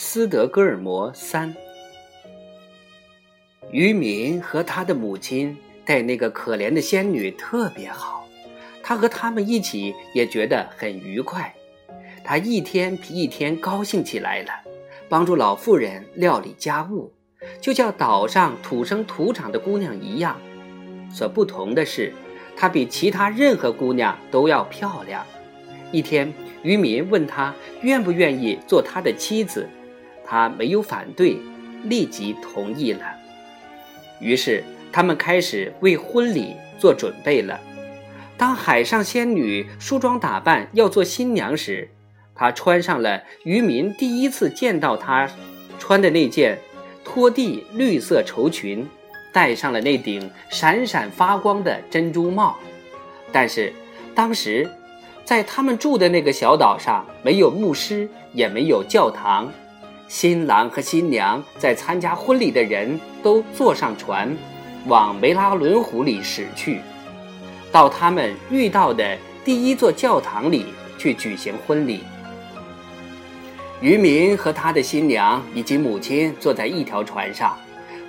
斯德哥尔摩三，渔民和他的母亲待那个可怜的仙女特别好，他和他们一起也觉得很愉快。他一天比一天高兴起来了，帮助老妇人料理家务，就像岛上土生土长的姑娘一样。所不同的是，她比其他任何姑娘都要漂亮。一天，渔民问他愿不愿意做他的妻子。他没有反对，立即同意了。于是他们开始为婚礼做准备了。当海上仙女梳妆打扮要做新娘时，她穿上了渔民第一次见到她穿的那件拖地绿色绸裙，戴上了那顶闪闪发光的珍珠帽。但是当时，在他们住的那个小岛上，没有牧师，也没有教堂。新郎和新娘在参加婚礼的人都坐上船，往梅拉伦湖里驶去，到他们遇到的第一座教堂里去举行婚礼。渔民和他的新娘以及母亲坐在一条船上，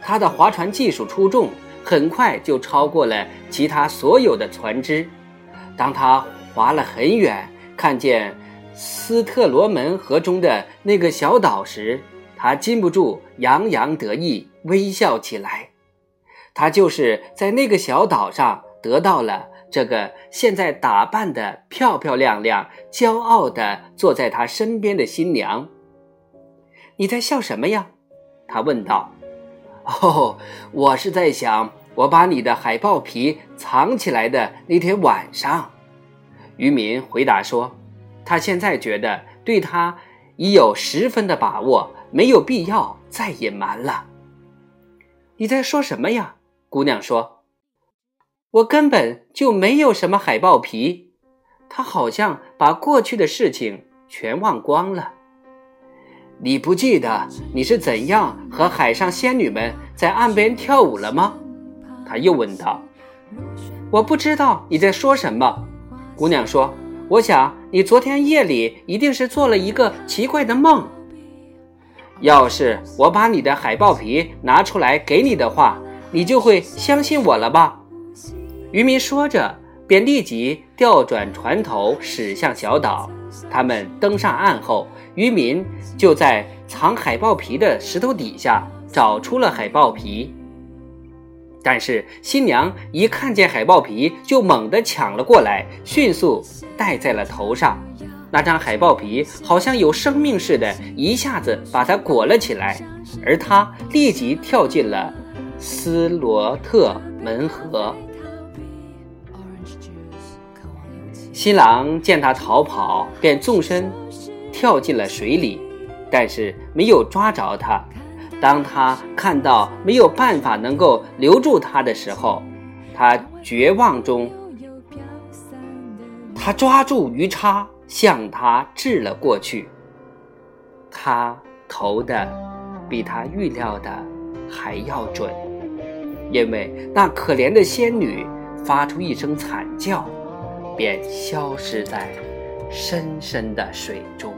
他的划船技术出众，很快就超过了其他所有的船只。当他划了很远，看见。斯特罗门河中的那个小岛时，他禁不住洋洋得意，微笑起来。他就是在那个小岛上得到了这个现在打扮的漂漂亮亮、骄傲的坐在他身边的新娘。你在笑什么呀？他问道。哦，我是在想，我把你的海豹皮藏起来的那天晚上。渔民回答说。他现在觉得对他已有十分的把握，没有必要再隐瞒了。你在说什么呀？姑娘说：“我根本就没有什么海豹皮。”他好像把过去的事情全忘光了。你不记得你是怎样和海上仙女们在岸边跳舞了吗？他又问道。“我不知道你在说什么。”姑娘说。我想你昨天夜里一定是做了一个奇怪的梦。要是我把你的海豹皮拿出来给你的话，你就会相信我了吧？渔民说着，便立即调转船头驶向小岛。他们登上岸后，渔民就在藏海豹皮的石头底下找出了海豹皮。但是新娘一看见海豹皮，就猛地抢了过来，迅速戴在了头上。那张海豹皮好像有生命似的，一下子把它裹了起来，而她立即跳进了斯罗特门河。新郎见她逃跑，便纵身跳进了水里，但是没有抓着她。当他看到没有办法能够留住他的时候，他绝望中，他抓住鱼叉向他掷了过去。他投的比他预料的还要准，因为那可怜的仙女发出一声惨叫，便消失在深深的水中。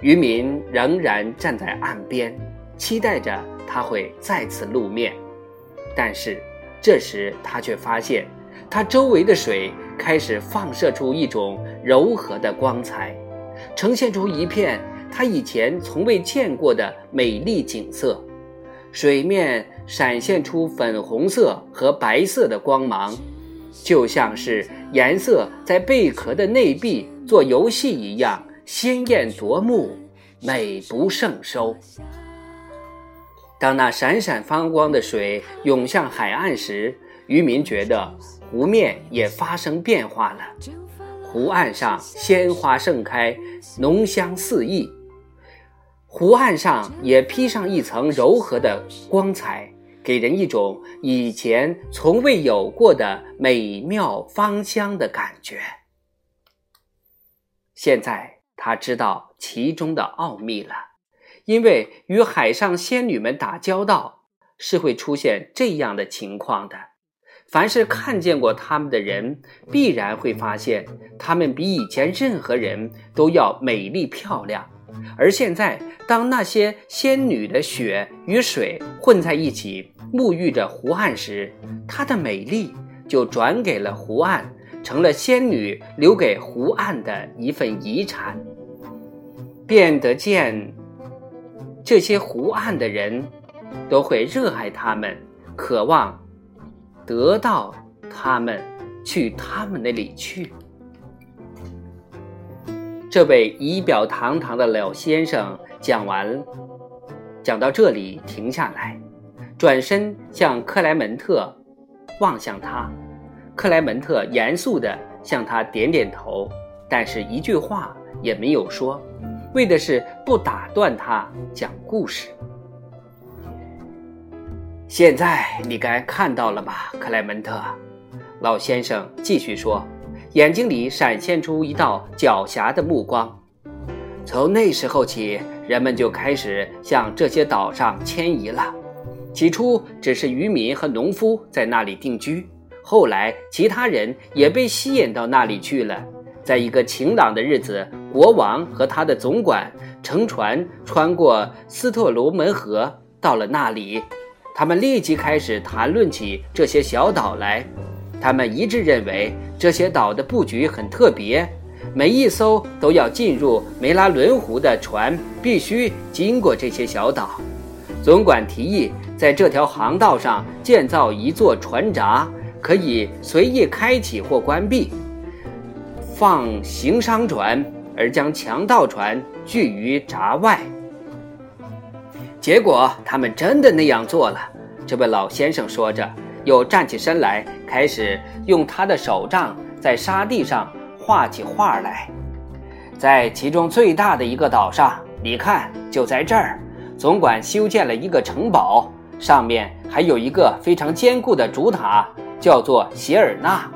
渔民仍然站在岸边，期待着他会再次露面。但是，这时他却发现，他周围的水开始放射出一种柔和的光彩，呈现出一片他以前从未见过的美丽景色。水面闪现出粉红色和白色的光芒，就像是颜色在贝壳的内壁做游戏一样。鲜艳夺目，美不胜收。当那闪闪发光的水涌向海岸时，渔民觉得湖面也发生变化了。湖岸上鲜花盛开，浓香四溢；湖岸上也披上一层柔和的光彩，给人一种以前从未有过的美妙芳香的感觉。现在。他知道其中的奥秘了，因为与海上仙女们打交道是会出现这样的情况的。凡是看见过他们的人，必然会发现他们比以前任何人都要美丽漂亮，而现在，当那些仙女的血与水混在一起，沐浴着湖岸时，她的美丽就转给了湖岸，成了仙女留给湖岸的一份遗产。变得见这些湖岸的人，都会热爱他们，渴望得到他们，去他们那里去。这位仪表堂堂的老先生讲完，讲到这里停下来，转身向克莱门特望向他。克莱门特严肃地向他点点头，但是一句话也没有说，为的是不打断他讲故事。现在你该看到了吧，克莱门特？老先生继续说。眼睛里闪现出一道狡黠的目光。从那时候起，人们就开始向这些岛上迁移了。起初只是渔民和农夫在那里定居，后来其他人也被吸引到那里去了。在一个晴朗的日子，国王和他的总管乘船穿过斯特罗门河，到了那里。他们立即开始谈论起这些小岛来。他们一致认为这些岛的布局很特别，每一艘都要进入梅拉伦湖的船必须经过这些小岛。总管提议在这条航道上建造一座船闸，可以随意开启或关闭，放行商船，而将强盗船拒于闸外。结果他们真的那样做了。这位老先生说着。又站起身来，开始用他的手杖在沙地上画起画来。在其中最大的一个岛上，你看，就在这儿，总管修建了一个城堡，上面还有一个非常坚固的主塔，叫做席尔纳。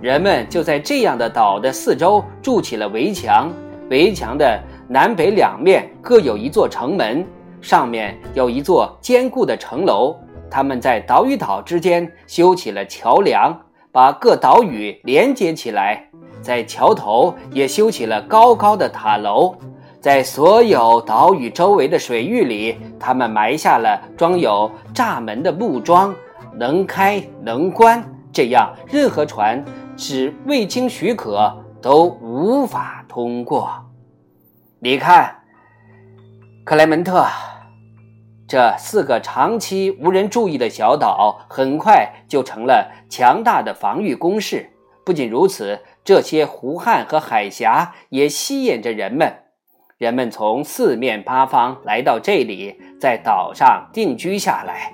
人们就在这样的岛的四周筑起了围墙，围墙的南北两面各有一座城门，上面有一座坚固的城楼。他们在岛与岛之间修起了桥梁，把各岛屿连接起来。在桥头也修起了高高的塔楼。在所有岛屿周围的水域里，他们埋下了装有栅门的木桩，能开能关，这样任何船只未经许可都无法通过。你看，克莱门特。这四个长期无人注意的小岛，很快就成了强大的防御工事。不仅如此，这些湖畔和海峡也吸引着人们。人们从四面八方来到这里，在岛上定居下来。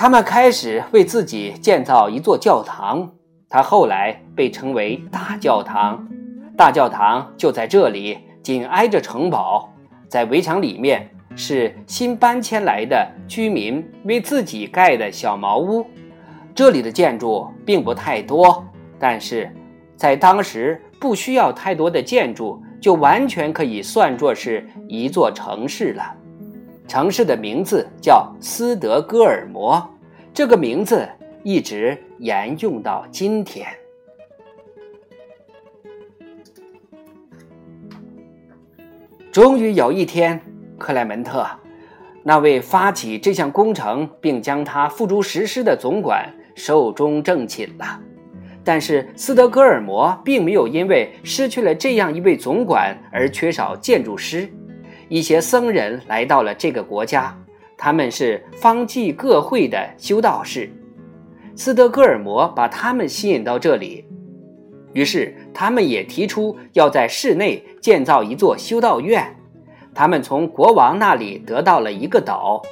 他们开始为自己建造一座教堂，它后来被称为大教堂。大教堂就在这里，紧挨着城堡，在围墙里面。是新搬迁来的居民为自己盖的小茅屋。这里的建筑并不太多，但是在当时不需要太多的建筑，就完全可以算作是一座城市了。城市的名字叫斯德哥尔摩，这个名字一直沿用到今天。终于有一天。克莱门特，那位发起这项工程并将它付诸实施的总管寿终正寝了。但是斯德哥尔摩并没有因为失去了这样一位总管而缺少建筑师。一些僧人来到了这个国家，他们是方济各会的修道士。斯德哥尔摩把他们吸引到这里，于是他们也提出要在市内建造一座修道院。他们从国王那里得到了一个岛，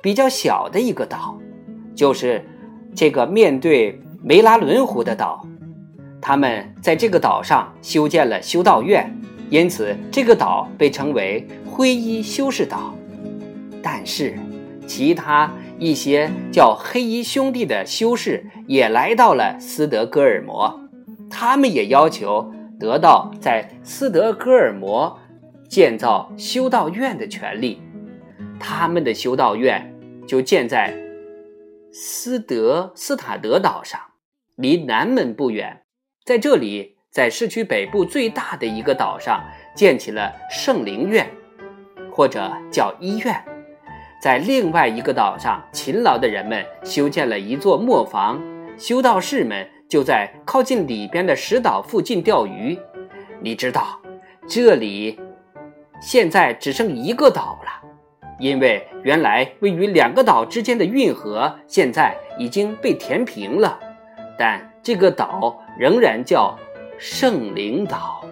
比较小的一个岛，就是这个面对梅拉伦湖的岛。他们在这个岛上修建了修道院，因此这个岛被称为灰衣修士岛。但是，其他一些叫黑衣兄弟的修士也来到了斯德哥尔摩，他们也要求得到在斯德哥尔摩。建造修道院的权利，他们的修道院就建在斯德斯塔德岛上，离南门不远。在这里，在市区北部最大的一个岛上，建起了圣灵院，或者叫医院。在另外一个岛上，勤劳的人们修建了一座磨坊，修道士们就在靠近里边的石岛附近钓鱼。你知道，这里现在只剩一个岛了，因为原来位于两个岛之间的运河现在已经被填平了，但这个岛仍然叫圣灵岛。